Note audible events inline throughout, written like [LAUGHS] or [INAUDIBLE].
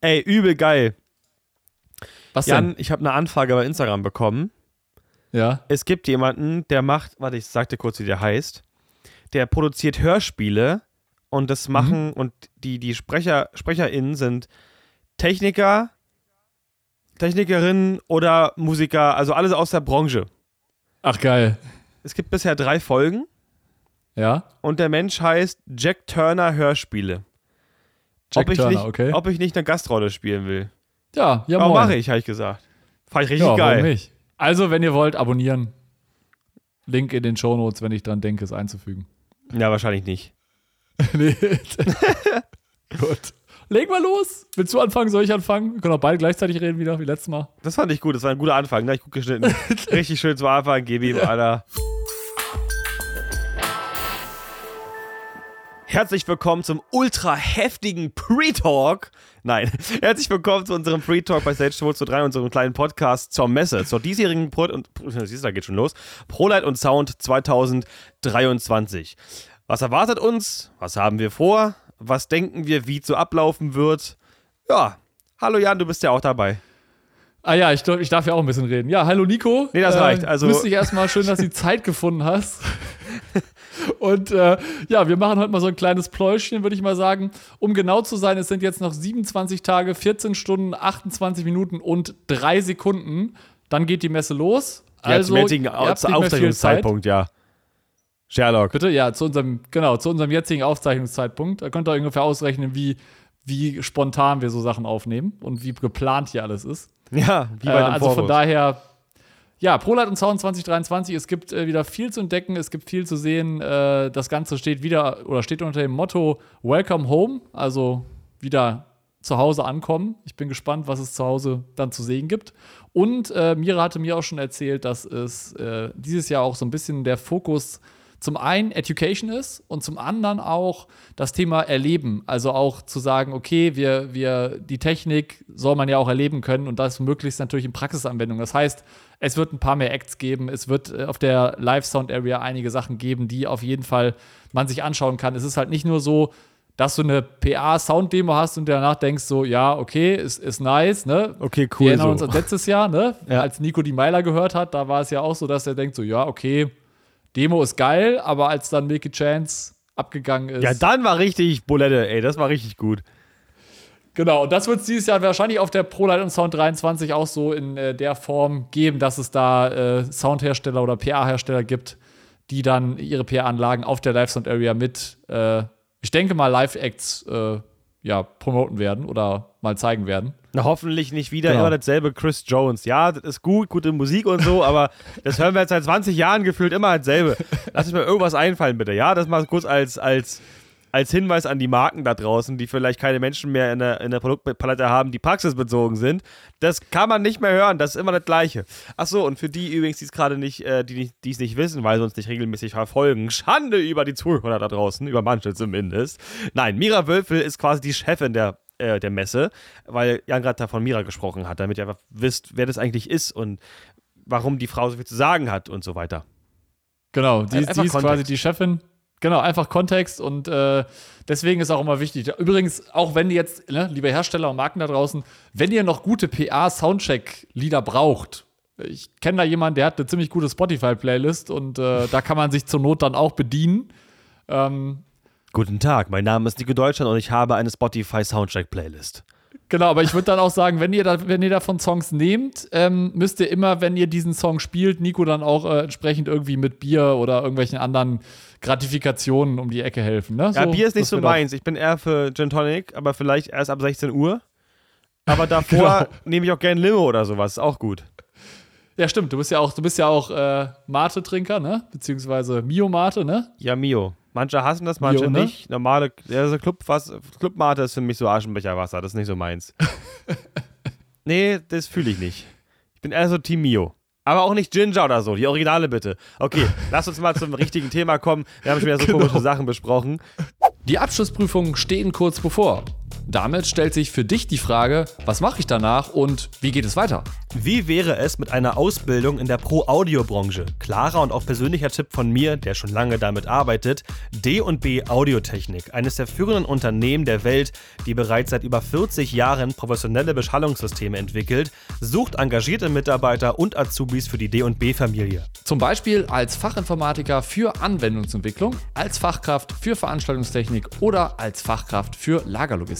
Ey, übel geil. Was Jan, denn? ich habe eine Anfrage bei Instagram bekommen. Ja. Es gibt jemanden, der macht, warte, ich sag dir kurz, wie der heißt. Der produziert Hörspiele und das machen, und die, die Sprecher, SprecherInnen sind Techniker, Technikerinnen oder Musiker, also alles aus der Branche. Ach, geil. Es gibt bisher drei Folgen Ja. und der Mensch heißt Jack Turner Hörspiele. Jack ob, ich Turner, nicht, okay. ob ich nicht eine Gastrolle spielen will. Ja, ja, Aber moin. mache ich, habe ich gesagt. Fand ich richtig ja, geil. Warum nicht? Also, wenn ihr wollt, abonnieren. Link in den Shownotes, wenn ich dran denke, es einzufügen. Ja, wahrscheinlich nicht. [LAUGHS] nee. [LAUGHS] Gut. Leg mal los. Willst du anfangen? Soll ich anfangen? Wir können auch beide gleichzeitig reden wieder, wie letztes Mal. Das fand ich gut, das war ein guter Anfang, ne? Ich gut geschnitten. [LAUGHS] Richtig schön zum Anfang, gib ihm, Alter. Herzlich willkommen zum ultra heftigen Pre-Talk. Nein, [LAUGHS] herzlich willkommen zu unserem Pre-Talk bei Stage 223, unserem kleinen Podcast zur Messe, zur diesjährigen Pro und siehst da geht schon los. ProLight und Sound 2023. Was erwartet uns? Was haben wir vor? Was denken wir, wie es so ablaufen wird? Ja, hallo Jan, du bist ja auch dabei. Ah ja, ich, ich darf ja auch ein bisschen reden. Ja, hallo Nico. Nee, das reicht. Also- Grüß dich erstmal. Schön, dass du die Zeit gefunden hast. [LAUGHS] Und äh, ja, wir machen heute mal so ein kleines Pläuschchen, würde ich mal sagen. Um genau zu sein, es sind jetzt noch 27 Tage, 14 Stunden, 28 Minuten und 3 Sekunden. Dann geht die Messe los. Ja, Also, zum jetzigen. Aufzeichnungszeitpunkt, ja. Sherlock. Bitte, ja, zu unserem, genau, zu unserem jetzigen Aufzeichnungszeitpunkt. Da könnt ihr ungefähr ausrechnen, wie, wie spontan wir so Sachen aufnehmen und wie geplant hier alles ist. Ja, wie Äh, bei dem also von Vorbus. daher, ja, ProLight und Sound 2023, es gibt äh, wieder viel zu entdecken, es gibt viel zu sehen. Äh, das Ganze steht wieder oder steht unter dem Motto Welcome Home, also wieder zu Hause ankommen. Ich bin gespannt, was es zu Hause dann zu sehen gibt. Und äh, Mira hatte mir auch schon erzählt, dass es äh, dieses Jahr auch so ein bisschen der Fokus zum einen Education ist und zum anderen auch das Thema Erleben. Also auch zu sagen, okay, wir, wir, die Technik soll man ja auch erleben können und das möglichst natürlich in Praxisanwendung. Das heißt, es wird ein paar mehr Acts geben, es wird äh, auf der Live-Sound-Area einige Sachen geben, die auf jeden Fall man sich anschauen kann. Es ist halt nicht nur so, dass du eine PA-Sound-Demo hast und danach denkst so, ja, okay, ist, ist nice, ne? Okay, Wir cool. erinnern So. uns an letztes Jahr, ne? [LAUGHS] Ja. Als Nico die Meiler gehört hat, da war es ja auch so, dass er denkt so, ja, okay, Demo ist geil, aber als dann Milky Chance abgegangen ist. Ja, dann war richtig Bulette, ey, das war richtig gut. Genau, und das wird es dieses Jahr wahrscheinlich auf der ProLight und Sound 23 auch so in äh, der Form geben, dass es da äh, Soundhersteller oder PA-Hersteller gibt, die dann ihre PA-Anlagen auf der Live-Sound-Area mit, äh, ich denke mal, Live-Acts äh, ja, promoten werden oder mal zeigen werden. Na, hoffentlich nicht wieder Genau. immer dasselbe Chris Jones. Ja, das ist gut, gute Musik und so, aber das hören wir jetzt seit 20 Jahren gefühlt immer dasselbe. Lass mir irgendwas einfallen, bitte. Ja, das mal kurz als, als, als Hinweis an die Marken da draußen, die vielleicht keine Menschen mehr in der, in der Produktpalette haben, die praxisbezogen sind. Das kann man nicht mehr hören, das ist immer das Gleiche. Achso, und für die übrigens, die es gerade nicht, äh, die es nicht wissen, weil sie uns nicht regelmäßig verfolgen, Schande über die Zuhörer da draußen, über manche zumindest. Nein, Mira Wölfel ist quasi die Chefin der, äh, der Messe, weil Jan gerade da von Mira gesprochen hat, damit ihr einfach wisst, wer das eigentlich ist und warum die Frau so viel zu sagen hat und so weiter. Genau, die, die ist quasi Kontext. die Chefin. Genau, einfach Kontext und äh, deswegen ist auch immer wichtig. Übrigens, auch wenn ihr jetzt, ne, liebe Hersteller und Marken da draußen, wenn ihr noch gute PA-Soundcheck-Lieder braucht, ich kenne da jemanden, der hat eine ziemlich gute Spotify-Playlist und äh, da kann man sich zur Not dann auch bedienen. Ähm, Guten Tag, mein Name ist Nico Deutschland und ich habe eine Spotify Soundtrack Playlist. Genau, aber ich würde dann auch sagen, wenn ihr, da, wenn ihr davon Songs nehmt, ähm, müsst ihr immer, wenn ihr diesen Song spielt, Nico dann auch äh, entsprechend irgendwie mit Bier oder irgendwelchen anderen Gratifikationen um die Ecke helfen. Ne? Ja, Bier ist nicht so meins. Ich bin eher für Gin Tonic, aber vielleicht erst ab 16 Uhr. Aber [LAUGHS] davor Genau. nehme ich auch gerne Limo oder sowas. Ist auch gut. Ja, stimmt. Du bist ja auch, du bist ja auch äh, Mate-Trinker, ne? Beziehungsweise Mio-Mate, ne? Ja, Mio. Manche hassen das, manche Mio, ne? nicht. Normale, ja, so Club, was, Clubmate ist für mich so Aschenbecherwasser. Das ist nicht so meins. [LAUGHS] nee, das fühle ich nicht. Ich bin eher so Team Mio. Aber auch nicht Ginger oder so. Die Originale bitte. Okay, [LAUGHS] lass uns mal zum richtigen Thema kommen. Wir haben schon wieder so Genau. komische Sachen besprochen. Die Abschlussprüfungen stehen kurz bevor. Damit stellt sich für dich die Frage, was mache ich danach und wie geht es weiter? Wie wäre es mit einer Ausbildung in der Pro-Audio-Branche? Klarer und auch persönlicher Tipp von mir, der schon lange damit arbeitet, D&B Audiotechnik, eines der führenden Unternehmen der Welt, die bereits seit über 40 Jahren professionelle Beschallungssysteme entwickelt, sucht engagierte Mitarbeiter und Azubis für die D&B-Familie. Zum Beispiel als Fachinformatiker für Anwendungsentwicklung, als Fachkraft für Veranstaltungstechnik oder als Fachkraft für Lagerlogistik.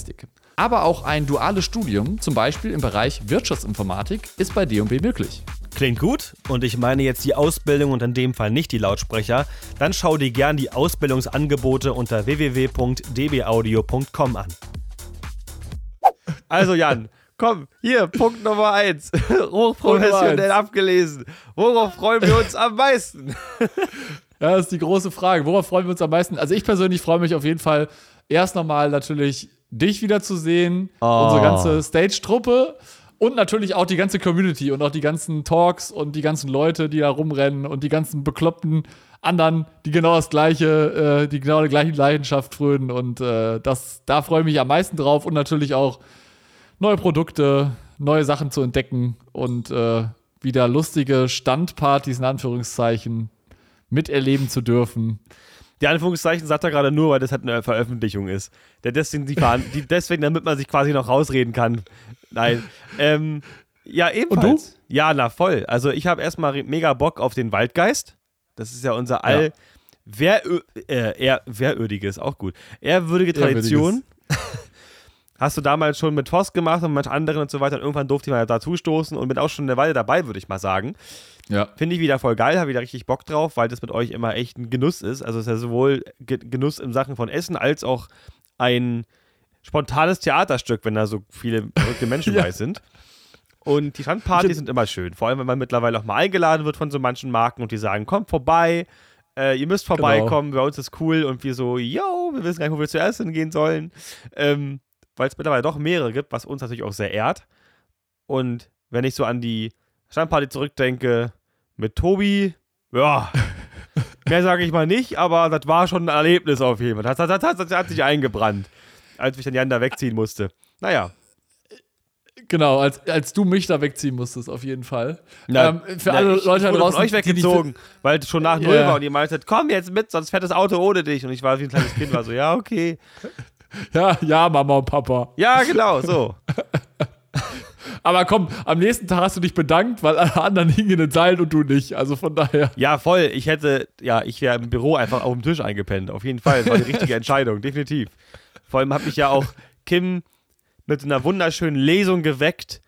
Aber auch ein duales Studium, zum Beispiel im Bereich Wirtschaftsinformatik, ist bei D&B möglich. Klingt gut und ich meine jetzt die Ausbildung und in dem Fall nicht die Lautsprecher, dann schau dir gern die Ausbildungsangebote unter www.dbaudio.com an. Also Jan, komm, hier, Punkt Nummer 1. [LAUGHS] Hochprofessionell abgelesen. Worauf freuen wir uns am meisten? [LAUGHS] Ja, das ist die große Frage. Worauf freuen wir uns am meisten? Also ich persönlich freue mich auf jeden Fall erst nochmal natürlich dich wiederzusehen, Oh. unsere ganze Stage-Truppe und natürlich auch die ganze Community und auch die ganzen Talks und die ganzen Leute, die da rumrennen und die ganzen bekloppten anderen, die genau das gleiche, äh, die genau die gleiche Leidenschaft frönen und äh, das, da freue ich mich am meisten drauf und natürlich auch neue Produkte, neue Sachen zu entdecken und äh, wieder lustige Standpartys in Anführungszeichen miterleben zu dürfen. Die Anführungszeichen sagt er gerade nur, weil das halt eine Veröffentlichung ist. Der deswegen, die, die deswegen, damit man sich quasi noch rausreden kann. Nein. Ähm, ja, ebenfalls. Ja, na voll. Also ich habe erstmal mega Bock auf den Waldgeist. Das ist ja unser all wer, äh, eher, wehrwürdiges, auch gut. Ehrwürdige Tradition. Hast du damals schon mit Voss gemacht und mit anderen und so weiter. Und irgendwann durfte ich mal dazu stoßen und bin auch schon eine Weile dabei, würde ich mal sagen. Ja. Finde ich wieder voll geil, habe wieder richtig Bock drauf, weil das mit euch immer echt ein Genuss ist. Also es ist ja sowohl Ge Genuss in Sachen von Essen als auch ein spontanes Theaterstück, wenn da so viele verrückte Menschen [LAUGHS] Ja. bei sind. Und die Standpartys sind immer schön. Vor allem, wenn man mittlerweile auch mal eingeladen wird von so manchen Marken und die sagen, kommt vorbei, äh, ihr müsst vorbeikommen, bei uns ist cool. Und wir so, yo, wir wissen gar nicht, wo wir zuerst hingehen sollen. Ähm, weil es mittlerweile doch mehrere gibt, was uns natürlich auch sehr ehrt. Und wenn ich so an die Standparty zurückdenke mit Tobi, ja, [LAUGHS] mehr sage ich mal nicht, aber das war schon ein Erlebnis auf jeden Fall. Das, das, das, das hat sich eingebrannt, als ich dann Jan da wegziehen musste. Naja, Genau, als, als du mich da wegziehen musstest, auf jeden Fall. Na, ähm, für na, alle ich, Leute ich wurde draußen, euch weggezogen, weil es schon nach Null Ja. war und ihr meintet, komm jetzt mit, sonst fährt das Auto ohne dich. Und ich war wie ein kleines Kind, war so, ja, okay. Ja, ja, Mama und Papa. Ja, genau, so. [LAUGHS] Aber komm, am nächsten Tag hast du dich bedankt, weil alle anderen hingen in den Seilen und du nicht. Also von daher. Ja, voll. Ich hätte, ja, ich wäre im Büro einfach auf dem Tisch eingepennt. Auf jeden Fall. Das war die richtige [LAUGHS] Entscheidung, definitiv. Vor allem hat mich ja auch Kim mit einer wunderschönen Lesung geweckt.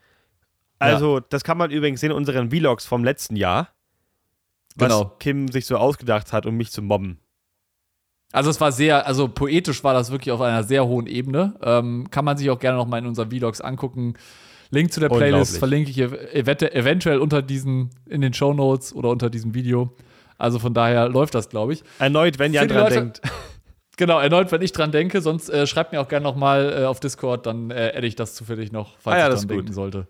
Also, das kann man übrigens sehen in unseren Vlogs vom letzten Jahr. Was Genau. Kim sich so ausgedacht hat, um mich zu mobben. Also es war sehr, also poetisch war das wirklich auf einer sehr hohen Ebene. Ähm, kann man sich auch gerne noch mal in unseren Vlogs angucken. Link zu der Playlist verlinke ich ev ev eventuell unter diesen, in den Show Notes oder unter diesem Video. Also von daher läuft das, glaube ich. Erneut, wenn die dran Leute- denkt. [LAUGHS] [LAUGHS] Genau, erneut, wenn ich dran denke, sonst äh, schreibt mir auch gerne noch mal äh, auf Discord, dann äh, adde ich das zufällig noch, falls Ah ja, ich das dran ist gut. denken sollte.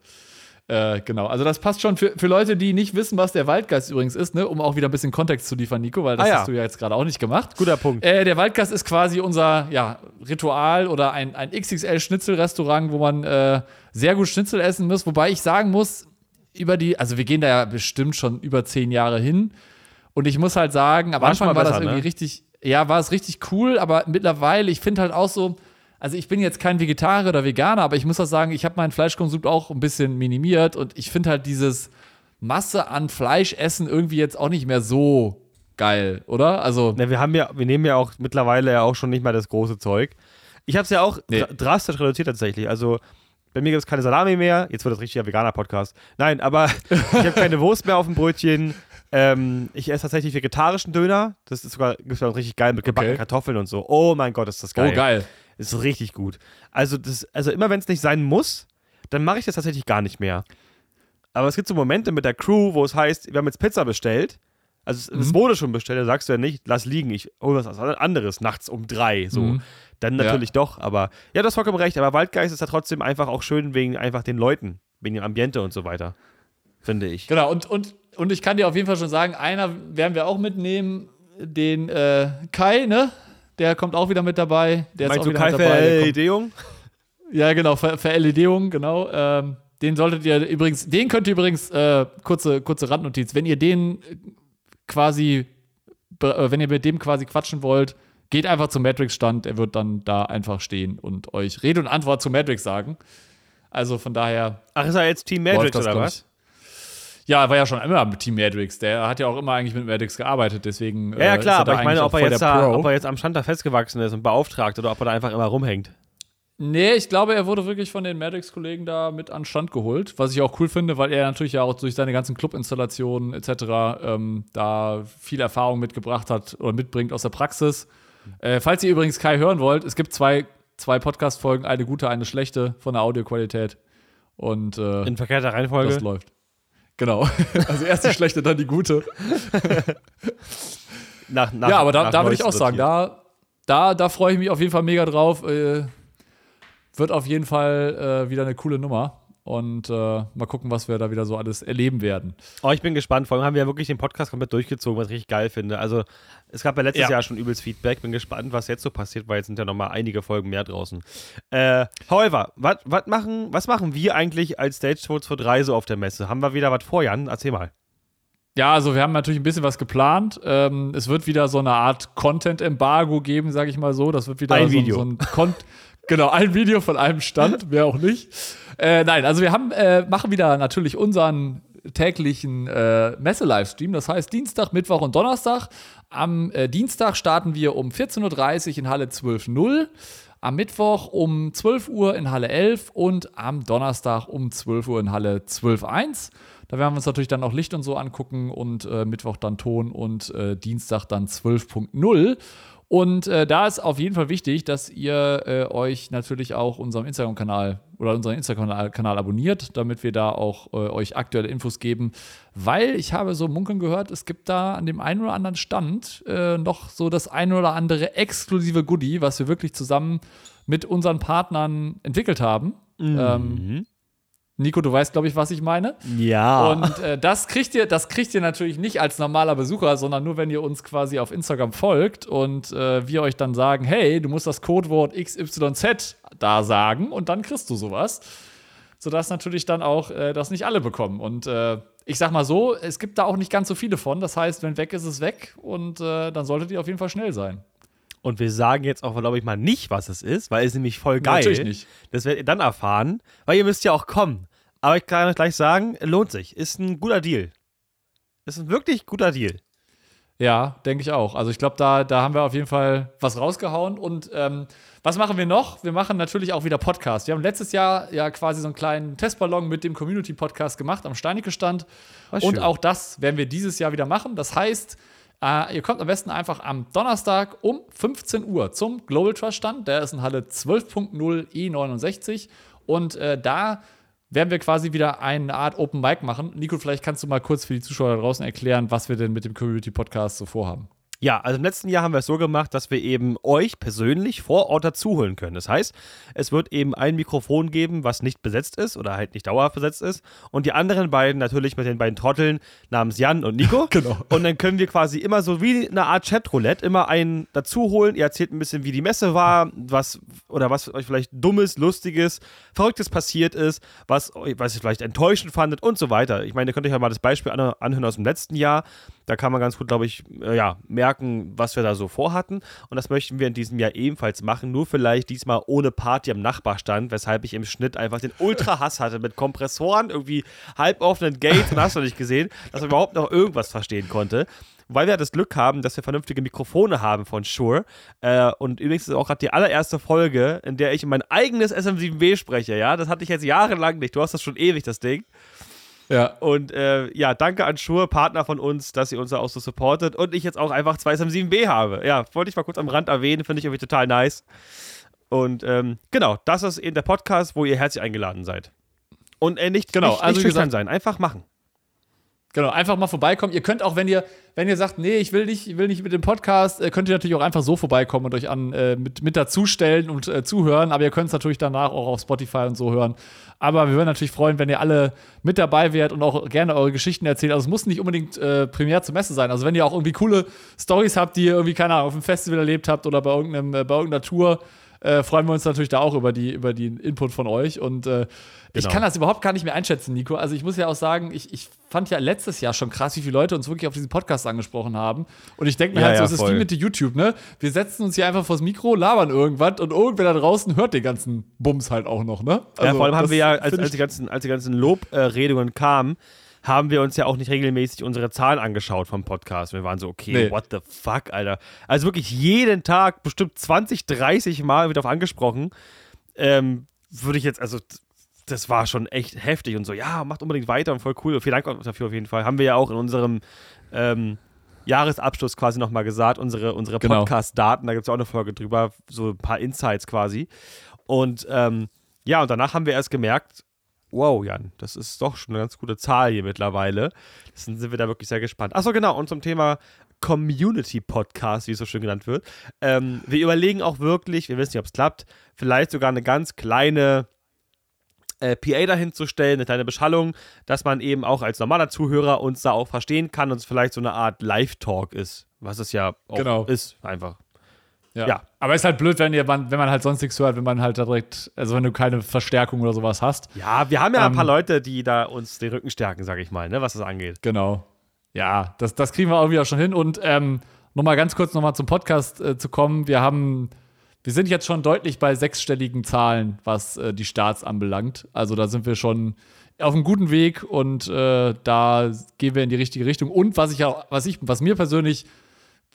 Äh, genau, also das passt schon für, für Leute, die nicht wissen, was der Waldgeist übrigens ist, ne? um auch wieder ein bisschen Kontext zu liefern, Nico, weil das Ah ja. hast du ja jetzt gerade auch nicht gemacht. Guter Punkt. Äh, der Waldgast ist quasi unser ja, Ritual oder ein, ein XXL-Schnitzelrestaurant, wo man äh, sehr gut Schnitzel essen muss. Wobei ich sagen muss, über die, also wir gehen da ja bestimmt schon über zehn Jahre hin. Und ich muss halt sagen, am Manchmal Anfang war das besser, irgendwie ne? richtig, ja, war es richtig cool, aber mittlerweile, ich finde halt auch so, also ich bin jetzt kein Vegetarier oder Veganer, aber ich muss auch sagen, ich habe meinen Fleischkonsum auch ein bisschen minimiert und ich finde halt dieses Masse an Fleischessen irgendwie jetzt auch nicht mehr so geil, oder? Also, Na, wir haben ja, wir nehmen ja auch mittlerweile ja auch schon nicht mehr das große Zeug. Ich habe es ja auch Nee. dra- drastisch reduziert tatsächlich. Also bei mir gibt es keine Salami mehr. Jetzt wird das richtiger veganer Podcast. Nein, aber [LAUGHS] ich habe keine Wurst mehr auf dem Brötchen. Ähm, ich esse tatsächlich vegetarischen Döner. Das ist sogar gibt's richtig geil mit gebackenen Okay. Kartoffeln und so. Oh mein Gott, ist das geil. oh geil. Ist richtig gut. Also, das, also immer wenn es nicht sein muss, dann mache ich das tatsächlich gar nicht mehr. Aber es gibt so Momente mit der Crew, wo es heißt, wir haben jetzt Pizza bestellt. Also es, Mhm. wurde schon bestellt, da sagst du ja nicht, lass liegen, ich hole was anderes nachts um drei. So. Mhm. Dann Ja. natürlich doch, aber ja, du hast vollkommen recht, aber Waldgeist ist ja trotzdem einfach auch schön wegen einfach den Leuten, wegen dem Ambiente und so weiter. Finde ich. Genau, und, und, und ich kann dir auf jeden Fall schon sagen, einer werden wir auch mitnehmen, den äh, Kai, ne? Der kommt auch wieder mit dabei. Der Meinst ist auch du wieder Kai mit dabei. Ideung? Ja, genau, Ver Verledung, genau. Ähm, den solltet ihr übrigens, den könnt ihr übrigens, äh, kurze, kurze Randnotiz, wenn ihr den äh, quasi, äh, wenn ihr mit dem quasi quatschen wollt, geht einfach zum Matrix-Stand, er wird dann da einfach stehen und euch Rede und Antwort zu Matrix sagen. Also von daher. Ach, ist er jetzt Team Matrix das, oder was? Ja, er war ja schon immer mit Team Matrix. Der hat ja auch immer eigentlich mit Matrix gearbeitet, deswegen. Ja, ja äh, klar, aber ich meine, ob er, jetzt da, ob er jetzt am Stand da festgewachsen ist und beauftragt oder ob er da einfach immer rumhängt. Nee, ich glaube, er wurde wirklich von den Matrix-Kollegen da mit an Stand geholt, was ich auch cool finde, weil er natürlich ja auch durch seine ganzen Club-Installationen etc. Ähm, da viel Erfahrung mitgebracht hat oder mitbringt aus der Praxis. Äh, falls ihr übrigens Kai hören wollt, es gibt zwei, zwei Podcast-Folgen, eine gute, eine schlechte von der Audioqualität. Und äh, In verkehrter Reihenfolge. das läuft. Genau. [LAUGHS] Also erst die [LAUGHS] schlechte, dann die gute. Nach, nach, ja, aber da, da würde ich auch sagen, da, da, da freue ich mich auf jeden Fall mega drauf. Äh, wird auf jeden Fall äh, wieder eine coole Nummer. Und äh, mal gucken, was wir da wieder so alles erleben werden. Oh, ich bin gespannt. Vor allem haben wir ja wirklich den Podcast komplett durchgezogen, was ich richtig geil finde. Also, es gab ja letztes Ja. Jahr schon übelst Feedback. Bin gespannt, was jetzt so passiert, weil jetzt sind ja noch mal einige Folgen mehr draußen. Äh, however, wat- wat machen, was machen wir eigentlich als Stage Shows für drei so auf der Messe? Haben wir wieder was vor, Jan? Erzähl mal. Ja, also wir haben natürlich ein bisschen was geplant. Ähm, es wird wieder so eine Art Content-Embargo geben, sage ich mal so. Das wird wieder Ein so, Video. so ein Con [LAUGHS] Genau, ein Video von einem Stand, wer auch nicht. Äh, nein, also wir haben, äh, machen wieder natürlich unseren täglichen äh, Messe-Livestream. Das heißt Dienstag, Mittwoch und Donnerstag. Am äh, Dienstag starten wir um 14.30 Uhr in Halle 12.0. Am Mittwoch um 12 Uhr in Halle 11 und am Donnerstag um 12 Uhr in Halle 12.1. Da werden wir uns natürlich dann auch Licht und so angucken und äh, Mittwoch dann Ton und äh, Dienstag dann 12.0. Und äh, da ist auf jeden Fall wichtig, dass ihr äh, euch natürlich auch unserem Instagram-Kanal oder unseren Instagram-Kanal Kanal abonniert, damit wir da auch äh, euch aktuelle Infos geben. Weil ich habe so munkeln gehört, es gibt da an dem einen oder anderen Stand äh, noch so das ein oder andere exklusive Goodie, was wir wirklich zusammen mit unseren Partnern entwickelt haben. Ähm, Nico, du weißt, glaube ich, was ich meine. Ja. Und äh, das kriegt ihr, das kriegt ihr natürlich nicht als normaler Besucher, sondern nur, wenn ihr uns quasi auf Instagram folgt und äh, wir euch dann sagen, hey, du musst das Codewort XYZ da sagen und dann kriegst du sowas. Sodass natürlich dann auch äh, das nicht alle bekommen. Und äh, ich sag mal so, es gibt da auch nicht ganz so viele von. Das heißt, wenn weg ist, ist weg und äh, dann solltet ihr auf jeden Fall schnell sein. Und wir sagen jetzt auch, glaube ich, mal nicht, was es ist, weil es nämlich voll geil. Natürlich nicht. Das werdet ihr dann erfahren, weil ihr müsst ja auch kommen. Aber ich kann euch gleich sagen, lohnt sich. Ist ein guter Deal. Ist ein wirklich guter Deal. Ja, denke ich auch. Also ich glaube, da, da haben wir auf jeden Fall was rausgehauen. Und ähm, was machen wir noch? Wir machen natürlich auch wieder Podcast. Wir haben letztes Jahr ja quasi so einen kleinen Testballon mit dem Community-Podcast gemacht am Steinecke-Stand. War Und auch das werden wir dieses Jahr wieder machen. Das heißt, äh, ihr kommt am besten einfach am Donnerstag um 15 Uhr zum Global Trust Stand. Der ist in Halle 12.0 E69. Und äh, da werden wir quasi wieder eine Art Open Mic machen. Nico, vielleicht kannst du mal kurz für die Zuschauer da draußen erklären, was wir denn mit dem Community Podcast so vorhaben. Ja, also im letzten Jahr haben wir es so gemacht, dass wir eben euch persönlich vor Ort dazuholen können. Das heißt, es wird eben ein Mikrofon geben, was nicht besetzt ist oder halt nicht dauerhaft besetzt ist. Und die anderen beiden natürlich mit den beiden Trotteln namens Jan und Nico. [LAUGHS] Genau. Und dann können wir quasi immer so wie eine Art Chatroulette immer einen dazuholen. Ihr erzählt ein bisschen, wie die Messe war, was oder was euch vielleicht Dummes, Lustiges, Verrücktes passiert ist, was, euch- was ihr vielleicht enttäuschend fandet und so weiter. Ich meine, ihr könnt euch ja mal das Beispiel an- anhören aus dem letzten Jahr. Da kann man ganz gut, glaube ich, äh, ja, merken, was wir da so vorhatten. Und das möchten wir in diesem Jahr ebenfalls machen. Nur vielleicht diesmal ohne Party am Nachbarstand, weshalb ich im Schnitt einfach den Ultra-Hass hatte mit Kompressoren, irgendwie halboffenen Gates, und hast du nicht gesehen, dass man überhaupt noch irgendwas verstehen konnte. Weil wir das Glück haben, dass wir vernünftige Mikrofone haben von Shure. Äh, und übrigens ist auch gerade die allererste Folge, in der ich mein eigenes SM7B spreche. Ja, das hatte ich jetzt jahrelang nicht. Du hast das schon ewig, das Ding. Ja. Und äh, ja, danke an Shure, Partner von uns, dass ihr uns da auch so supportet und ich jetzt auch einfach zwei SM7B habe. Ja, wollte ich mal kurz am Rand erwähnen, finde ich irgendwie total nice. Und ähm, genau, das ist eben der Podcast, wo ihr herzlich eingeladen seid. Und äh, nicht, Genau, nicht, also nicht schüchtern gesagt- sein, einfach machen. Genau, einfach mal vorbeikommen. Ihr könnt auch, wenn ihr, wenn ihr sagt, nee, ich will nicht, ich will nicht mit dem Podcast, äh, könnt ihr natürlich auch einfach so vorbeikommen und euch an äh, mit, mit dazustellen und äh, zuhören. Aber ihr könnt es natürlich danach auch auf Spotify und so hören. Aber wir würden natürlich freuen, wenn ihr alle mit dabei wärt und auch gerne eure Geschichten erzählt. Also es muss nicht unbedingt äh, primär zur Messe sein. Also wenn ihr auch irgendwie coole Stories habt, die ihr irgendwie, keine Ahnung, auf einem Festival erlebt habt oder bei, irgendeinem, äh, bei irgendeiner Tour, äh, freuen wir uns natürlich da auch über, die, über den Input von euch. Und äh, ich Genau. kann das überhaupt gar nicht mehr einschätzen, Nico. Also ich muss ja auch sagen, ich, ich fand ja letztes Jahr schon krass, wie viele Leute uns wirklich auf diesen Podcast angesprochen haben. Und ich denke mir Ja, halt so, ja, es ist wie mit YouTube, ne? Wir setzen uns hier einfach vors Mikro, labern irgendwas und irgendwer da draußen hört den ganzen Bums halt auch noch, ne? ja, vor allem haben wir ja, als, als, die ganzen, als die ganzen Lobredungen kamen, haben wir uns ja auch nicht regelmäßig unsere Zahlen angeschaut vom Podcast. Wir waren so, okay, Nee. what the fuck, Alter. Also wirklich jeden Tag bestimmt 20, 30 Mal wird auf angesprochen. Ähm, würde ich jetzt, also das war schon echt heftig und so, ja, macht unbedingt weiter und voll cool. Vielen Dank dafür auf jeden Fall. Haben wir ja auch in unserem ähm, Jahresabschluss quasi nochmal gesagt, unsere, unsere Genau. Podcast-Daten, da gibt es auch eine Folge drüber, so ein paar Insights quasi. Und ähm, ja, und danach haben wir erst gemerkt, wow, Jan, das ist doch schon eine ganz gute Zahl hier mittlerweile. Deswegen sind wir da wirklich sehr gespannt. Achso, genau, und zum Thema Community-Podcast, wie es so schön genannt wird. Ähm, wir überlegen auch wirklich, wir wissen nicht, ob es klappt, vielleicht sogar eine ganz kleine äh, PA dahin zu stellen, eine kleine Beschallung, dass man eben auch als normaler Zuhörer uns da auch verstehen kann und es vielleicht so eine Art Live-Talk ist, was es ja auch Genau. ist, einfach. Ja. Ja. Aber ist halt blöd, wenn, ihr, wenn man halt sonst nichts hört, wenn man halt da direkt, also wenn du keine Verstärkung oder sowas hast. Ja, wir haben ja ein Ähm, paar Leute, die da uns den Rücken stärken, sag ich mal, ne, was das angeht. Genau. Ja, das, das kriegen wir auch wieder schon hin. Und ähm, nochmal ganz kurz nochmal zum Podcast äh, zu kommen. Wir haben, wir sind jetzt schon deutlich bei sechsstelligen Zahlen, was äh, die Starts anbelangt. Also da sind wir schon auf einem guten Weg und äh, da gehen wir in die richtige Richtung. Und was ich auch, was ich, was mir persönlich,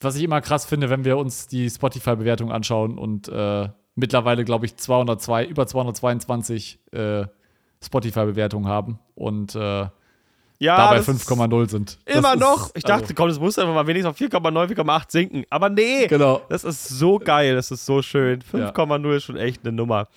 was ich immer krass finde, wenn wir uns die Spotify-Bewertung anschauen und äh, mittlerweile, glaube ich, 202, über 222 äh, Spotify-Bewertungen haben und äh, Ja, dabei das ist 5,0 sind. Das Immer ist- noch. Ich dachte, also, komm, das muss einfach mal wenigstens auf 4,9, 4,8 sinken. Aber nee, genau. das ist so geil, das ist so schön. 5,0 ist schon echt eine Nummer.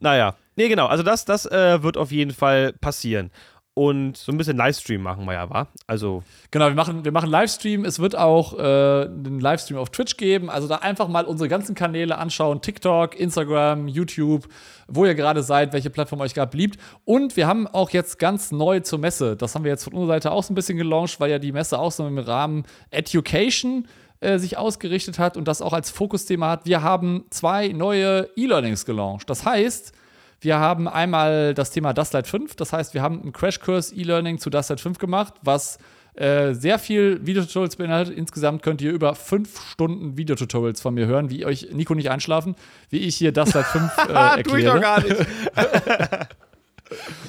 Naja, nee, genau. Also das, das äh, wird auf jeden Fall passieren. Und so ein bisschen Livestream machen wir ja, wa? Also, Genau, wir machen, wir machen Livestream. Es wird auch äh, einen Livestream auf Twitch geben. Also da einfach mal unsere ganzen Kanäle anschauen: TikTok, Instagram, YouTube, wo ihr gerade seid, welche Plattform euch gerade beliebt. Und wir haben auch jetzt ganz neu zur Messe. Das haben wir jetzt von unserer Seite auch so ein bisschen gelauncht, weil ja die Messe auch so im Rahmen Education äh, sich ausgerichtet hat und das auch als Fokusthema hat. Wir haben zwei neue E-Learnings gelauncht. Das heißt, wir haben einmal das Thema Dustlight 5. Das heißt, wir haben einen Crashkurs E-Learning zu Dustlight 5 gemacht, was äh, sehr viel Videotutorials beinhaltet. Insgesamt könnt ihr über fünf Stunden Videotutorials von mir hören, wie euch Nico nicht einschlafen, wie ich hier Dustlight 5 [LAUGHS] äh, ah, tu ich doch erkläre. gar nicht. [LAUGHS]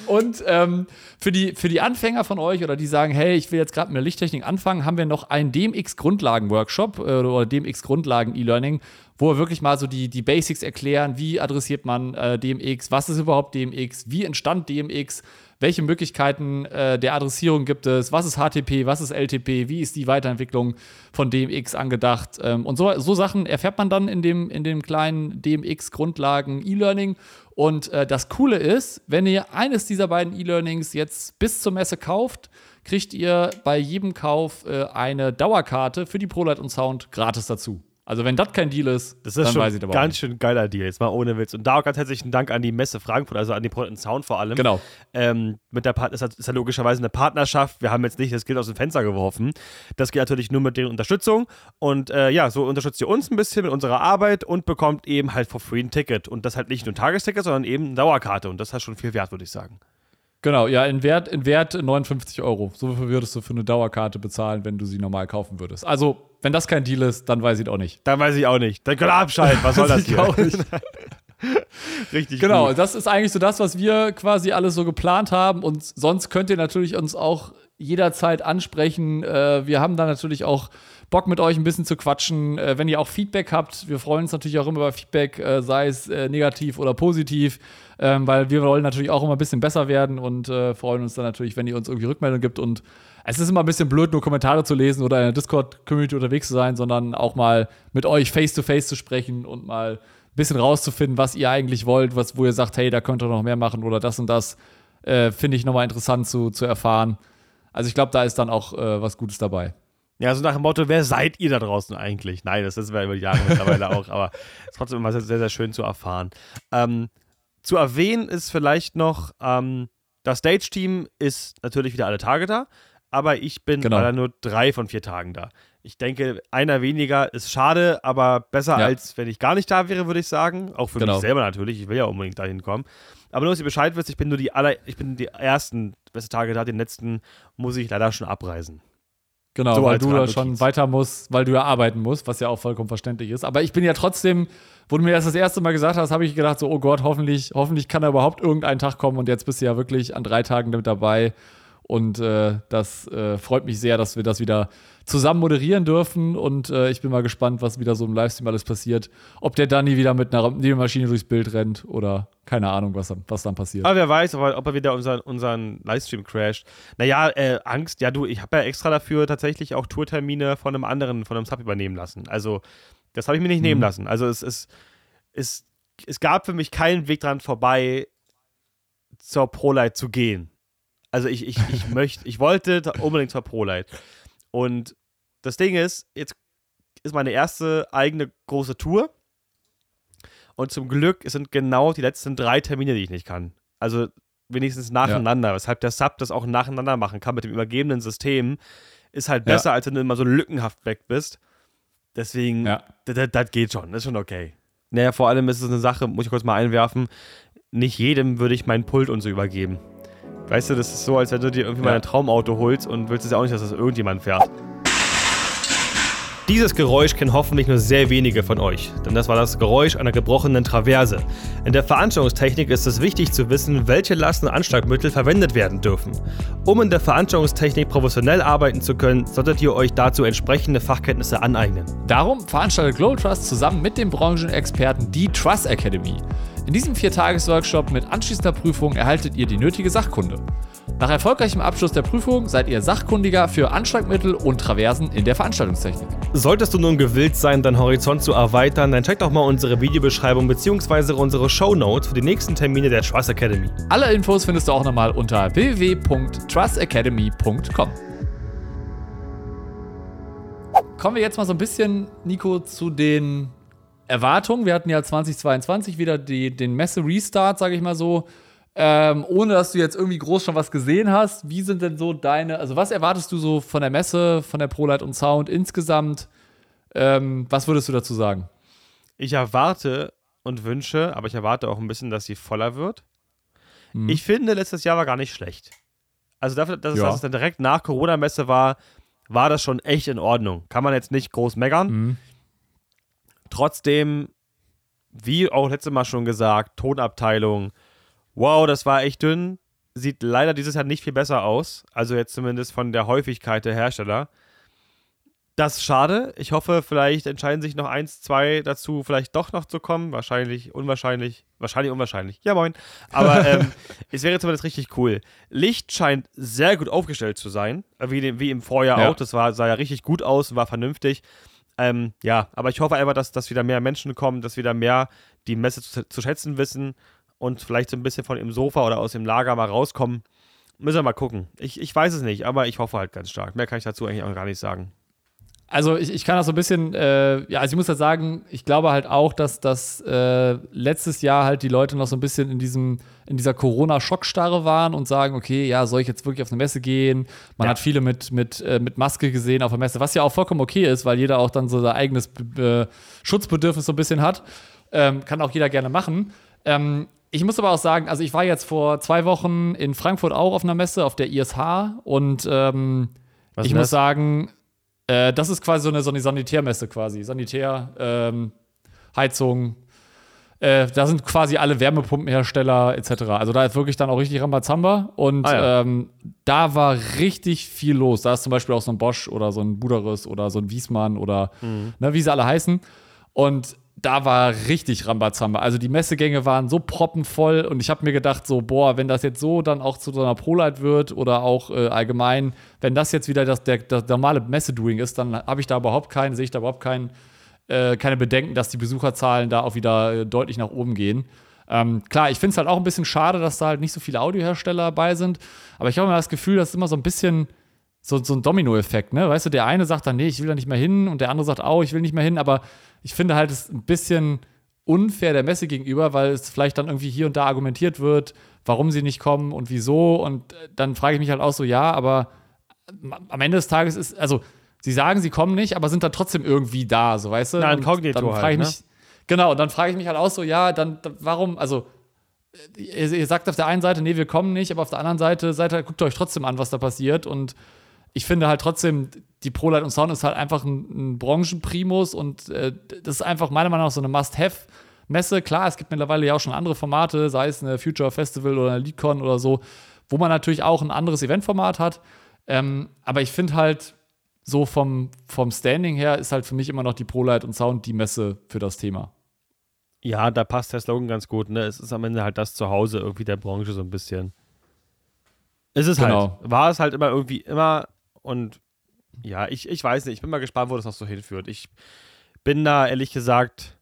Und ähm, für, die, für die Anfänger von euch oder die sagen, hey, ich will jetzt gerade mit der Lichttechnik anfangen, haben wir noch einen DMX-Grundlagen-Workshop äh, oder DMX-Grundlagen-E-Learning, wo wir wirklich mal so die, die Basics erklären, wie adressiert man äh, DMX, was ist überhaupt DMX, wie entstand DMX, welche Möglichkeiten äh, der Adressierung gibt es, was ist HTTP, was ist LTP, wie ist die Weiterentwicklung von DMX angedacht. Ähm, und so, so Sachen erfährt man dann in dem, in dem kleinen DMX-Grundlagen-E-Learning. Und äh, das Coole ist, wenn ihr eines dieser beiden E-Learnings jetzt bis zur Messe kauft, kriegt ihr bei jedem Kauf äh, eine Dauerkarte für die ProLight und Sound gratis dazu. Also wenn das kein Deal ist, Das ist dann schon weiß ich aber ganz nicht. schön geiler Deal, jetzt mal ohne Witz. Und da auch ganz herzlichen Dank an die Messe Frankfurt, also an die Product Sound vor allem. Genau. Ähm, mit der Part ist, ja- ist ja logischerweise eine Partnerschaft. Wir haben jetzt nicht das Geld aus dem Fenster geworfen. Das geht natürlich nur mit deren Unterstützung. Und äh, ja, so unterstützt ihr uns ein bisschen mit unserer Arbeit und bekommt eben halt for free ein Ticket. Und das halt nicht nur ein Tagesticket, sondern eben eine Dauerkarte. Und das hat schon viel Wert, würde ich sagen. Genau, ja, in Wert, in Wert 59 Euro. So viel würdest du für eine Dauerkarte bezahlen, wenn du sie normal kaufen würdest. Also, wenn das kein Deal ist, dann weiß ich auch nicht. Dann weiß ich auch nicht. Dann könnt ihr abschalten. Was soll das hier? auch nicht. [LAUGHS] Richtig Genau, gut. das ist eigentlich so das, was wir quasi alles so geplant haben. Und sonst könnt ihr natürlich uns auch jederzeit ansprechen. Äh, wir haben da natürlich auch Bock mit euch ein bisschen zu quatschen. Äh, wenn ihr auch Feedback habt, wir freuen uns natürlich auch immer über Feedback, äh, sei es negativ oder positiv, ähm, weil wir wollen natürlich auch immer ein bisschen besser werden und freuen uns dann natürlich, wenn ihr uns irgendwie Rückmeldung gibt. Und es ist immer ein bisschen blöd, nur Kommentare zu lesen oder in der Discord-Community unterwegs zu sein, sondern auch mal mit euch face-to-face zu sprechen und mal ein bisschen rauszufinden, was ihr eigentlich wollt, was, wo ihr sagt, hey, da könnt ihr noch mehr machen oder das und das, äh, finde ich nochmal interessant zu, zu erfahren. Also ich glaube, da ist dann auch äh, was Gutes dabei. Ja, so nach dem Motto, wer seid ihr da draußen eigentlich? Nein, das ist wir über die Jahre mittlerweile auch, aber es ist trotzdem immer sehr, sehr, sehr schön zu erfahren. Ähm, zu erwähnen ist vielleicht noch, ähm, das Stage-Team ist natürlich wieder alle Tage da, aber ich bin Genau. leider nur drei von vier Tagen da. Ich denke, einer weniger ist schade, aber besser Ja. als wenn ich gar nicht da wäre, würde ich sagen. Auch für Genau. mich selber natürlich. Ich will ja unbedingt dahin kommen. Aber nur, dass ihr Bescheid wisst, ich bin nur die aller, ich bin die ersten beste Tage da, den letzten muss ich leider schon abreisen. Genau, So weil du da schon weiter musst, weil du ja arbeiten musst, was ja auch vollkommen verständlich ist. Aber ich bin ja trotzdem, wo du mir das das erste Mal gesagt hast, habe ich gedacht, so, oh Gott, hoffentlich, hoffentlich kann da überhaupt irgendein Tag kommen und jetzt bist du ja wirklich an drei Tagen mit dabei. Und äh, das äh, freut mich sehr, dass wir das wieder zusammen moderieren dürfen. Und äh, ich bin mal gespannt, was wieder so im Livestream alles passiert. Ob der Danny wieder mit einer Nebelmaschine durchs Bild rennt oder keine Ahnung, was, dann- was dann passiert. Aber wer weiß, ob er, ob er wieder unseren, unseren Livestream crasht. Naja, äh, Angst, ja du, ich habe ja extra dafür tatsächlich auch Tourtermine von einem anderen, von einem Sub übernehmen lassen. Also, das habe ich mir nicht nehmen Mhm. lassen. Also, es, es, es, es gab für mich keinen Weg dran vorbei, zur ProLight zu gehen. Also, ich, ich, ich möchte, ich wollte unbedingt zur ProLight. Und das Ding ist, jetzt ist meine erste eigene große Tour. Und zum Glück es sind genau die letzten drei Termine, die ich nicht kann. Also wenigstens nacheinander, weshalb der Sub das auch nacheinander machen kann mit dem übergebenen System. Ist halt Ja. besser, als wenn du immer so lückenhaft weg bist. Deswegen, Ja. das, geht schon, das ist schon okay. Naja, vor allem ist es eine Sache, muss ich kurz mal einwerfen, nicht jedem würde ich mein Pult und so übergeben. Weißt du, das ist so, als wenn du dir irgendwie mal ein Traumauto holst und willst es ja auch nicht, dass das irgendjemand fährt. Dieses Geräusch kennen hoffentlich nur sehr wenige von euch, denn das war das Geräusch einer gebrochenen Traverse. In der Veranstaltungstechnik ist es wichtig zu wissen, welche Lasten- und Anschlagmittel verwendet werden dürfen. Um in der Veranstaltungstechnik professionell arbeiten zu können, solltet ihr euch dazu entsprechende Fachkenntnisse aneignen. Darum veranstaltet Global Trust zusammen mit dem Branchenexperten die Trust Academy. In diesem Viertages-Workshop mit anschließender Prüfung erhaltet ihr die nötige Sachkunde. Nach erfolgreichem Abschluss der Prüfung seid ihr Sachkundiger für Anschlagmittel und Traversen in der Veranstaltungstechnik. Solltest du nun gewillt sein, deinen Horizont zu erweitern, dann check doch mal unsere Videobeschreibung bzw. unsere Shownotes für die nächsten Termine der Trust Academy. Alle Infos findest du auch nochmal unter www.trustacademy.com. Kommen wir jetzt mal so ein bisschen, Nico, zu den Erwartungen. Wir hatten ja 2022 wieder die, den Messe-Restart, sage ich mal so. Ähm, ohne dass du jetzt irgendwie groß schon was gesehen hast, wie sind denn so deine, also was erwartest du so von der Messe, von der ProLight und Sound insgesamt? Ähm, was würdest du dazu sagen? Ich erwarte und wünsche, aber ich erwarte auch ein bisschen, dass sie voller wird. Ich finde, letztes Jahr war gar nicht schlecht. Also dafür, dass, es, Ja. dass es dann direkt nach Corona-Messe war, war das schon echt in Ordnung. Kann man jetzt nicht groß meckern. Mhm. Trotzdem, wie auch letztes Mal schon gesagt, Tonabteilung, wow, das war echt dünn. Sieht leider dieses Jahr nicht viel besser aus. Also jetzt zumindest von der Häufigkeit der Hersteller. Das ist schade. Ich hoffe, vielleicht entscheiden sich noch eins, zwei dazu, vielleicht doch noch zu kommen. Wahrscheinlich, unwahrscheinlich. Wahrscheinlich, unwahrscheinlich. Ja, moin. Aber [LAUGHS] ähm, es wäre zumindest richtig cool. Licht scheint sehr gut aufgestellt zu sein. Wie, wie im Vorjahr Ja. auch. Das war, sah ja richtig gut aus, war vernünftig. Ähm, ja, aber ich hoffe einfach, dass, dass wieder mehr Menschen kommen, dass wieder mehr die Messe zu, zu schätzen wissen und vielleicht so ein bisschen von dem Sofa oder aus dem Lager mal rauskommen. Müssen wir mal gucken. Ich, ich weiß es nicht, aber ich hoffe halt ganz stark. Mehr kann ich dazu eigentlich auch gar nicht sagen. Also ich, ich kann das so ein bisschen, äh, ja, also ich muss halt sagen, ich glaube halt auch, dass das äh, letztes Jahr halt die Leute noch so ein bisschen in diesem, in dieser Corona-Schockstarre waren und sagen, okay, ja, soll ich jetzt wirklich auf eine Messe gehen? Man Ja. hat viele mit, mit, äh, mit Maske gesehen auf der Messe, was ja auch vollkommen okay ist, weil jeder auch dann so sein eigenes äh, Schutzbedürfnis so ein bisschen hat. Ähm, kann auch jeder gerne machen. Ähm, ich muss aber auch sagen, also ich war jetzt vor zwei Wochen in Frankfurt auch auf einer Messe, auf der ISH und ähm, ich muss das? sagen, äh, das ist quasi so eine, so eine Sanitärmesse quasi. Sanitär, ähm, Heizung. Äh, da sind quasi alle Wärmepumpenhersteller etc. Also da ist wirklich dann auch richtig Rambazamba. Und Ah ja. ähm, da war richtig viel los. Da ist zum Beispiel auch so ein Bosch oder so ein Buderus oder so ein Wiesmann oder Mhm. ne, wie sie alle heißen. Und da war richtig Rambazamba. Also die Messegänge waren so proppenvoll und ich habe mir gedacht, so, boah, wenn das jetzt so dann auch zu so einer ProLight wird oder auch äh, allgemein, wenn das jetzt wieder das, der, das normale Messedoing ist, dann habe ich da überhaupt keinen, sehe ich da überhaupt keinen, äh, keine Bedenken, dass die Besucherzahlen da auch wieder äh, deutlich nach oben gehen. Ähm, klar, ich finde es halt auch ein bisschen schade, dass da halt nicht so viele Audiohersteller dabei sind, aber ich habe immer das Gefühl, das ist immer so ein bisschen so, so ein Domino-Effekt, ne? Weißt du, der eine sagt dann, nee, ich will da nicht mehr hin und der andere sagt, oh, ich will nicht mehr hin, aber ich finde halt, es ein bisschen unfair der Messe gegenüber, weil es vielleicht dann irgendwie hier und da argumentiert wird, warum sie nicht kommen und wieso und äh, dann frage ich mich halt auch so, ja, aber am Ende des Tages ist, also sie sagen, sie kommen nicht, aber sind dann trotzdem irgendwie da, so weißt du? Na, Und inkognito dann frage halt, ich ne? mich, Genau, und dann frage ich mich halt auch so, ja, dann, dann warum, also ihr, ihr sagt auf der einen Seite, nee, wir kommen nicht, aber auf der anderen Seite, seid halt, guckt euch trotzdem an, was da passiert. Und ich finde halt trotzdem, die ProLight und Sound ist halt einfach ein, ein Branchenprimus und äh, das ist einfach meiner Meinung nach so eine Must-Have-Messe. Klar, es gibt mittlerweile ja auch schon andere Formate, sei es eine Future Festival oder eine LeadCon oder so, wo man natürlich auch ein anderes Eventformat hat. Ähm, aber ich finde halt, so vom, vom Standing her ist halt für mich immer noch die ProLight und Sound die Messe für das Thema. Ja, da passt der Slogan ganz gut, ne? Es ist am Ende halt das Zuhause irgendwie der Branche so ein bisschen. Es ist Genau. halt. War es halt immer irgendwie immer und ja, ich, ich weiß nicht, ich bin mal gespannt, wo das noch so hinführt. Ich bin da ehrlich gesagt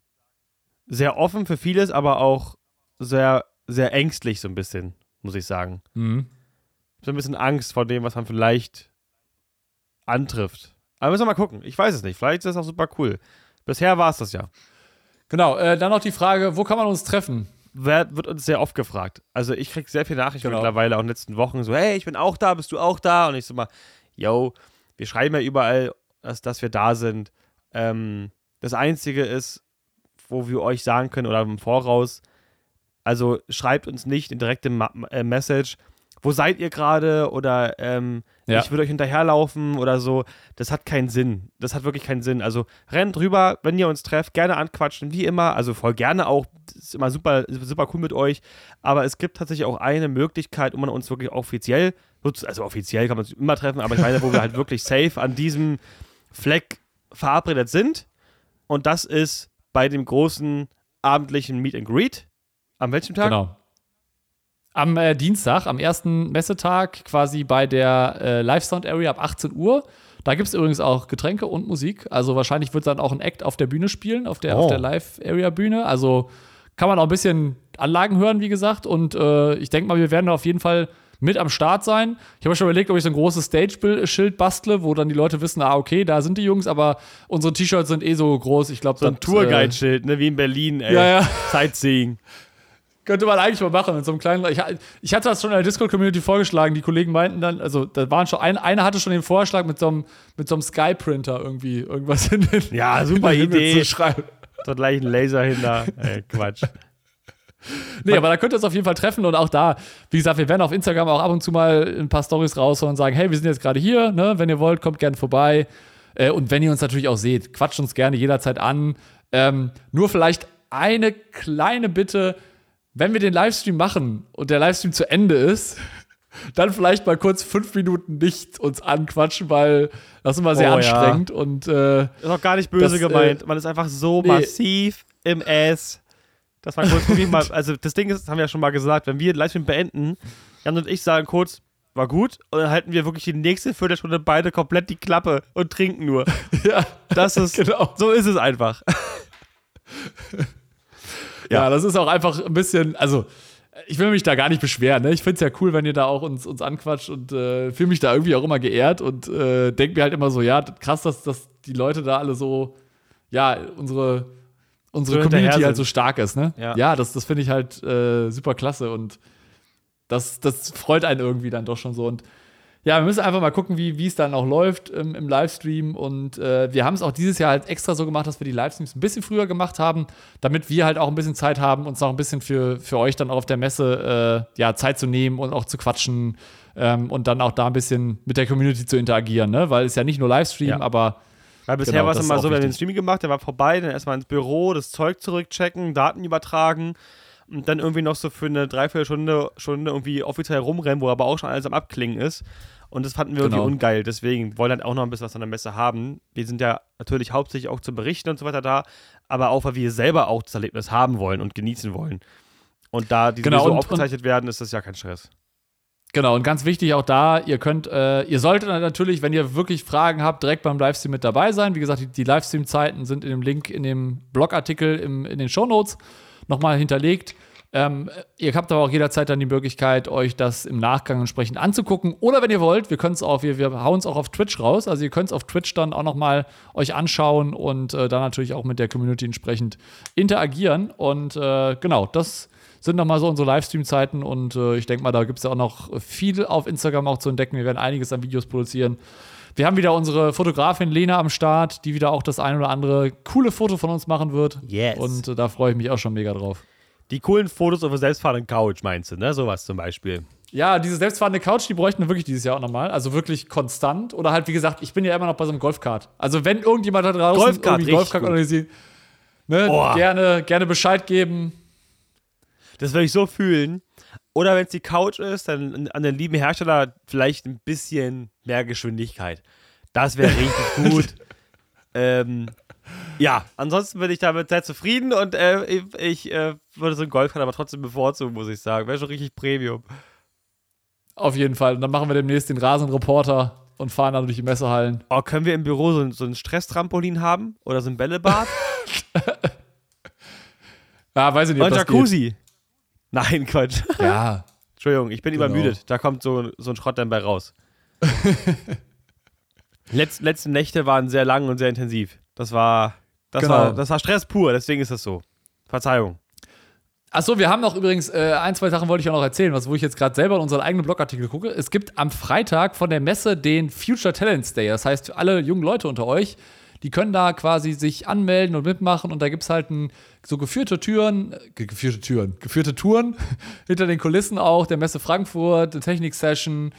sehr offen für vieles, aber auch sehr, sehr ängstlich so ein bisschen, muss ich sagen. Mhm. So ein bisschen Angst vor dem, was man vielleicht antrifft. Aber müssen wir mal gucken. Ich weiß es nicht. Vielleicht ist das auch super cool. Bisher war es das ja. Genau, äh, dann noch die Frage, wo kann man uns treffen? Wer, wird uns sehr oft gefragt. Also ich kriege sehr viele Nachrichten Genau. mittlerweile auch in den letzten Wochen so, hey, ich bin auch da, bist du auch da? Und ich so mal, yo, wir schreiben ja überall, dass, dass wir da sind. Ähm, das Einzige ist, wo wir euch sagen können oder im Voraus, also schreibt uns nicht eine direkte Ma äh, Message, wo seid ihr gerade oder ähm, Ja. ich würde euch hinterherlaufen oder so. Das hat keinen Sinn. Das hat wirklich keinen Sinn. Also rennt rüber, wenn ihr uns trefft, gerne anquatschen, wie immer. Also voll gerne auch. Das ist immer super, super cool mit euch. Aber es gibt tatsächlich auch eine Möglichkeit, wo man uns wirklich offiziell, also offiziell kann man uns immer treffen, aber ich meine, wo wir halt wirklich safe an diesem Fleck verabredet sind. Und das ist bei dem großen abendlichen Meet and Greet. Am welchem Tag? Genau. Am äh, Dienstag, am ersten Messetag, quasi bei der äh, Live Sound Area ab 18 Uhr. Da gibt es übrigens auch Getränke und Musik. Also wahrscheinlich wird dann auch ein Act auf der Bühne spielen, auf der, Oh. auf der Live Area Bühne. Also kann man auch ein bisschen Anlagen hören, wie gesagt. Und äh, ich denke mal, wir werden da auf jeden Fall mit am Start sein. Ich habe mir schon überlegt, ob ich so ein großes Stage-Schild bastle, wo dann die Leute wissen, ah, okay, da sind die Jungs, aber unsere T-Shirts sind eh so groß. Ich glaube, So ein Tourguide-Schild, ne, wie in Berlin, ey. Ja, ja. [LAUGHS] Sightseeing. Könnte man eigentlich mal machen mit so einem kleinen. Ich, ich hatte das schon in der Discord-Community vorgeschlagen. Die Kollegen meinten dann, also da waren schon, ein, einer hatte schon den Vorschlag mit so einem, mit so einem Sky-Printer irgendwie irgendwas in den, Ja, super Idee. zu schreiben. So gleich ein Laser hinter. Ey, Quatsch. [LAUGHS] Nee, aber da könnt ihr uns auf jeden Fall treffen und auch da, wie gesagt, wir werden auf Instagram auch ab und zu mal ein paar Stories raushauen und sagen, hey, wir sind jetzt gerade hier, ne? Wenn ihr wollt, kommt gerne vorbei. Äh, und wenn ihr uns natürlich auch seht, quatscht uns gerne jederzeit an. Ähm, nur vielleicht eine kleine Bitte, wenn wir den Livestream machen und der Livestream zu Ende ist, [LAUGHS] dann vielleicht mal kurz fünf Minuten nicht uns anquatschen, weil das ist immer sehr Oh, ja. anstrengend und äh, Ist auch gar nicht böse Das, äh, gemeint. man ist einfach so nee. massiv im Ass, dass man kurz wirklich [LAUGHS] mal. Also, das Ding ist, das haben wir ja schon mal gesagt, wenn wir den Livestream beenden, Jan und ich sagen kurz, war gut, und dann halten wir wirklich die nächste Viertelstunde beide komplett die Klappe und trinken nur. [LAUGHS] ja, Das ist. genau. So ist es einfach. [LAUGHS] Ja, das ist auch einfach ein bisschen, also ich will mich da gar nicht beschweren. Ne? Ich finde es ja cool, wenn ihr da auch uns, uns anquatscht und äh, fühle mich da irgendwie auch immer geehrt und äh, denke mir halt immer so, ja, krass, dass, dass die Leute da alle so, ja, unsere, unsere So Community halt so stark ist. Ne? Ja. das, das finde ich halt äh, super klasse und das, das freut einen irgendwie dann doch schon so. Und ja, wir müssen einfach mal gucken, wie wie es dann auch läuft im, im Livestream. Und äh, wir haben es auch dieses Jahr halt extra so gemacht, dass wir die Livestreams ein bisschen früher gemacht haben, damit wir halt auch ein bisschen Zeit haben, uns noch ein bisschen für, für euch dann auch auf der Messe äh, ja, Zeit zu nehmen und auch zu quatschen ähm, und dann auch da ein bisschen mit der Community zu interagieren, ne? Weil es ja nicht nur Livestream, Ja. aber Weil bisher Genau, war es immer so, wir haben den. Streaming gemacht, der war vorbei, dann erstmal ins Büro, das Zeug zurückchecken, Daten übertragen und dann irgendwie noch so für eine Dreiviertelstunde Stunde irgendwie offiziell rumrennen, wo aber auch schon alles am Abklingen ist. Und das fanden wir Genau. irgendwie ungeil. Deswegen wollen halt auch noch ein bisschen was an der Messe haben. Wir sind ja natürlich hauptsächlich auch zum Berichten und so weiter da, aber auch, weil wir selber auch das Erlebnis haben wollen und genießen wollen. Und da die Genau, so und- aufgezeichnet werden, ist das ja kein Stress. Genau, und ganz wichtig auch da, ihr könnt, äh, ihr solltet natürlich, wenn ihr wirklich Fragen habt, direkt beim Livestream mit dabei sein. Wie gesagt, die, die Livestream-Zeiten sind in dem Link in dem Blogartikel im, in den Shownotes nochmal hinterlegt. Ähm, ihr habt aber auch jederzeit dann die Möglichkeit, euch das im Nachgang entsprechend anzugucken. Oder wenn ihr wollt, wir können es auch, wir, wir hauen es auch auf Twitch raus. Also ihr könnt es auf Twitch dann auch nochmal euch anschauen und äh, dann natürlich auch mit der Community entsprechend interagieren. Und äh, genau, das sind nochmal so unsere Livestream-Zeiten und äh, ich denke mal, da gibt es ja auch noch viel auf Instagram auch zu entdecken. Wir werden einiges an Videos produzieren. Wir haben wieder unsere Fotografin Lena am Start, die wieder auch das ein oder andere coole Foto von uns machen wird. Yes. Und äh, da freue ich mich auch schon mega drauf. Die coolen Fotos auf der selbstfahrenden Couch, meinst du, ne? Sowas zum Beispiel. Ja, diese selbstfahrende Couch, die bräuchten wir wirklich dieses Jahr auch nochmal. Also wirklich konstant. Oder halt, wie gesagt, ich bin ja immer noch bei so einem Golfkart. Also, wenn irgendjemand da draußen Golfkart, irgendwie Golfkart organisiert, ne, Oh. gerne, gerne Bescheid geben. Das würde ich so fühlen. Oder wenn es die Couch ist, dann an den lieben Hersteller vielleicht ein bisschen mehr Geschwindigkeit. Das wäre richtig [LAUGHS] gut. ähm, ja, ansonsten bin ich damit sehr zufrieden und äh, ich, äh, würde so einen Golfkart aber trotzdem bevorzugen, muss ich sagen. Wäre schon richtig Premium. Auf jeden Fall. Und dann machen wir demnächst den Rasenreporter und fahren dann durch die Messehallen. Oh, können wir im Büro so, ein- so ein Stresstrampolin haben? Oder so ein Bällebad? [LAUGHS] Ja, weiß ich nicht, Und Jacuzzi? Nein, Quatsch. geht. Ja. [LAUGHS] Entschuldigung, ich bin Genau. übermüdet. Da kommt so, so ein Schrott dann bei raus. [LAUGHS] Letz, letzte Nächte waren sehr lang und sehr intensiv. Das war, das Genau. war, das war Stress pur, deswegen ist das so. Verzeihung. Achso, wir haben noch übrigens äh, ein, zwei Sachen wollte ich auch noch erzählen, was wo ich jetzt gerade selber in unseren eigenen Blogartikel gucke. Es gibt am Freitag von der Messe den Future Talents Day. Das heißt, für alle jungen Leute unter euch, die können da quasi sich anmelden und mitmachen und da gibt es halt ein, so geführte Türen, äh, ge- geführte Türen, geführte Touren [LAUGHS] hinter den Kulissen auch, der Messe Frankfurt, eine Technik-Session,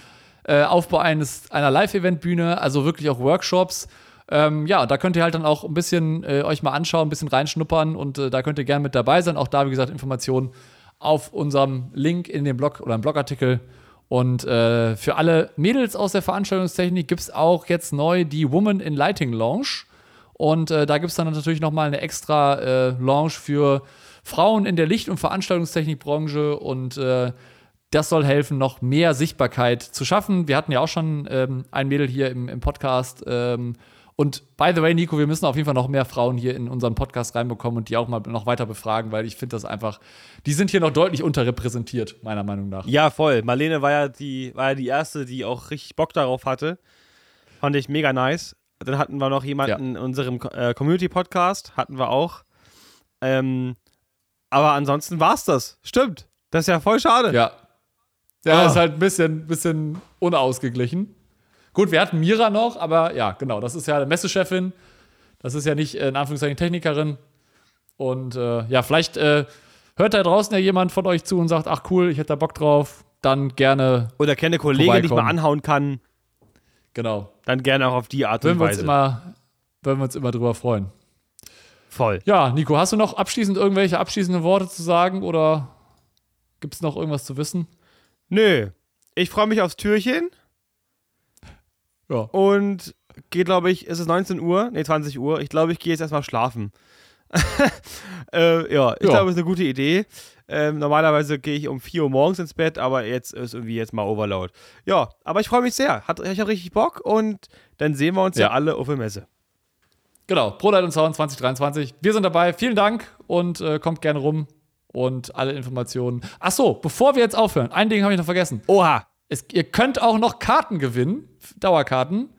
äh, Aufbau eines, einer Live-Event-Bühne, also wirklich auch Workshops. Ähm, ja, da könnt ihr halt dann auch ein bisschen äh, euch mal anschauen, ein bisschen reinschnuppern und äh, da könnt ihr gerne mit dabei sein. Auch da, wie gesagt, Informationen auf unserem Link in dem Blog oder im Blogartikel. Und äh, für alle Mädels aus der Veranstaltungstechnik gibt es auch jetzt neu die Woman in Lighting Lounge. Und äh, da gibt es dann natürlich nochmal eine extra äh, Lounge für Frauen in der Licht- und Veranstaltungstechnikbranche. Und äh, das soll helfen, noch mehr Sichtbarkeit zu schaffen. Wir hatten ja auch schon ähm, ein Mädel hier im, im Podcast. Ähm, und by the way, Nico, wir müssen auf jeden Fall noch mehr Frauen hier in unseren Podcast reinbekommen und die auch mal noch weiter befragen, weil ich finde das einfach, die sind hier noch deutlich unterrepräsentiert, meiner Meinung nach. Ja, voll. Marlene war ja die, war ja die erste, die auch richtig Bock darauf hatte. Fand ich mega nice. Dann hatten wir noch jemanden in unserem äh, Community-Podcast, hatten wir auch. Ähm, aber ansonsten war's das. Stimmt. Das ist ja voll schade. Ja. Ja, Ah. ist halt ein bisschen, bisschen unausgeglichen. Gut, wir hatten Mira noch, aber ja, genau, das ist ja eine Messechefin. Das ist ja nicht, äh, in Anführungszeichen, Technikerin. Und äh, ja, vielleicht äh, hört da draußen ja jemand von euch zu und sagt, ach cool, ich hätte da Bock drauf. Dann gerne, Oder kenne eine Kollegin, die ich mal anhauen kann. genau. Dann gerne auch auf die Art Würden und wir Weise. immer, würden wir uns immer drüber freuen. Voll. Ja, Nico, hast du noch abschließend irgendwelche abschließenden Worte zu sagen oder gibt es noch irgendwas zu wissen? Nö. Ich freue mich aufs Türchen Ja. und gehe, glaube ich, ist es 19 Uhr? Ne, 20 Uhr. Ich glaube, ich gehe jetzt erstmal schlafen. [LAUGHS] äh, ja, ich Ja. glaube, es ist eine gute Idee. Ähm, normalerweise gehe ich um 4 Uhr morgens ins Bett, aber jetzt ist irgendwie jetzt mal Overload. Ja, aber ich freue mich sehr. Hat, ich habe richtig Bock und dann sehen wir uns ja, Ja. alle auf der Messe. Genau, ProLight und Sound 2023. Wir sind dabei. Vielen Dank und äh, kommt gerne rum und alle Informationen. Ach so, bevor wir jetzt aufhören, ein Ding habe ich noch vergessen. Oha! Es, ihr könnt auch noch Karten gewinnen, Dauerkarten.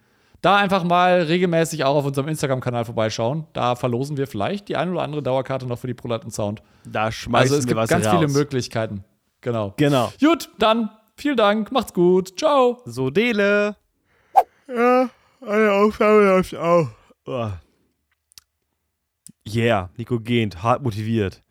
Da einfach mal regelmäßig auch auf unserem Instagram-Kanal vorbeischauen. Da verlosen wir vielleicht die ein oder andere Dauerkarte noch für die ProLight und Sound. Da schmeißen Also es wir gibt was ganz raus. viele Möglichkeiten. Genau. Genau. Gut, dann vielen Dank, macht's gut, ciao. So, Dele. Ja, eine Aufnahme läuft auch. Oh. Yeah, Nico Gehnt, hart motiviert.